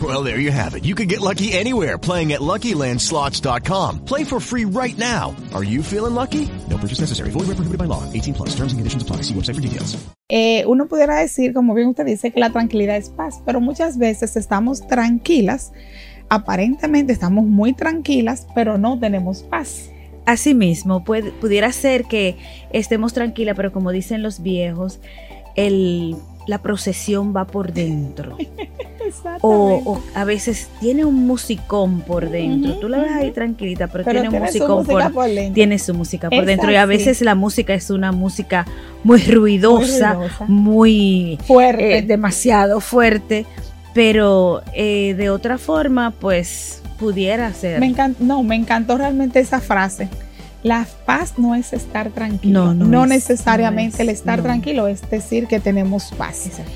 Well, there you have it. You can get lucky anywhere playing at LuckyLandSlots.com. Play for free right now. Are you feeling lucky? No purchase necessary. Void where prohibited by law. 18 plus. Terms and conditions apply. See website for details. Eh, uno pudiera decir, como bien usted dice, que la tranquilidad es paz, pero muchas veces estamos tranquilas aparentemente estamos muy tranquilas, pero no tenemos paz. Asimismo, puede, pudiera ser que estemos tranquilas, pero como dicen los viejos, el, la procesión va por dentro. o, o, a veces tiene un musicón por dentro. Tú la ves ahí tranquilita, pero, pero tiene un musicón por, por dentro. Tiene su música por dentro. Y a veces la música es una música muy ruidosa, Muy ruidosa. muy Fuerte. eh, demasiado fuerte. Pero eh, de otra forma, pues pudiera ser. Me encantó, no, me encantó realmente esa frase. La paz no es estar tranquilo. No, no es, necesariamente no el es, estar no. tranquilo es decir que tenemos paz. Exacto.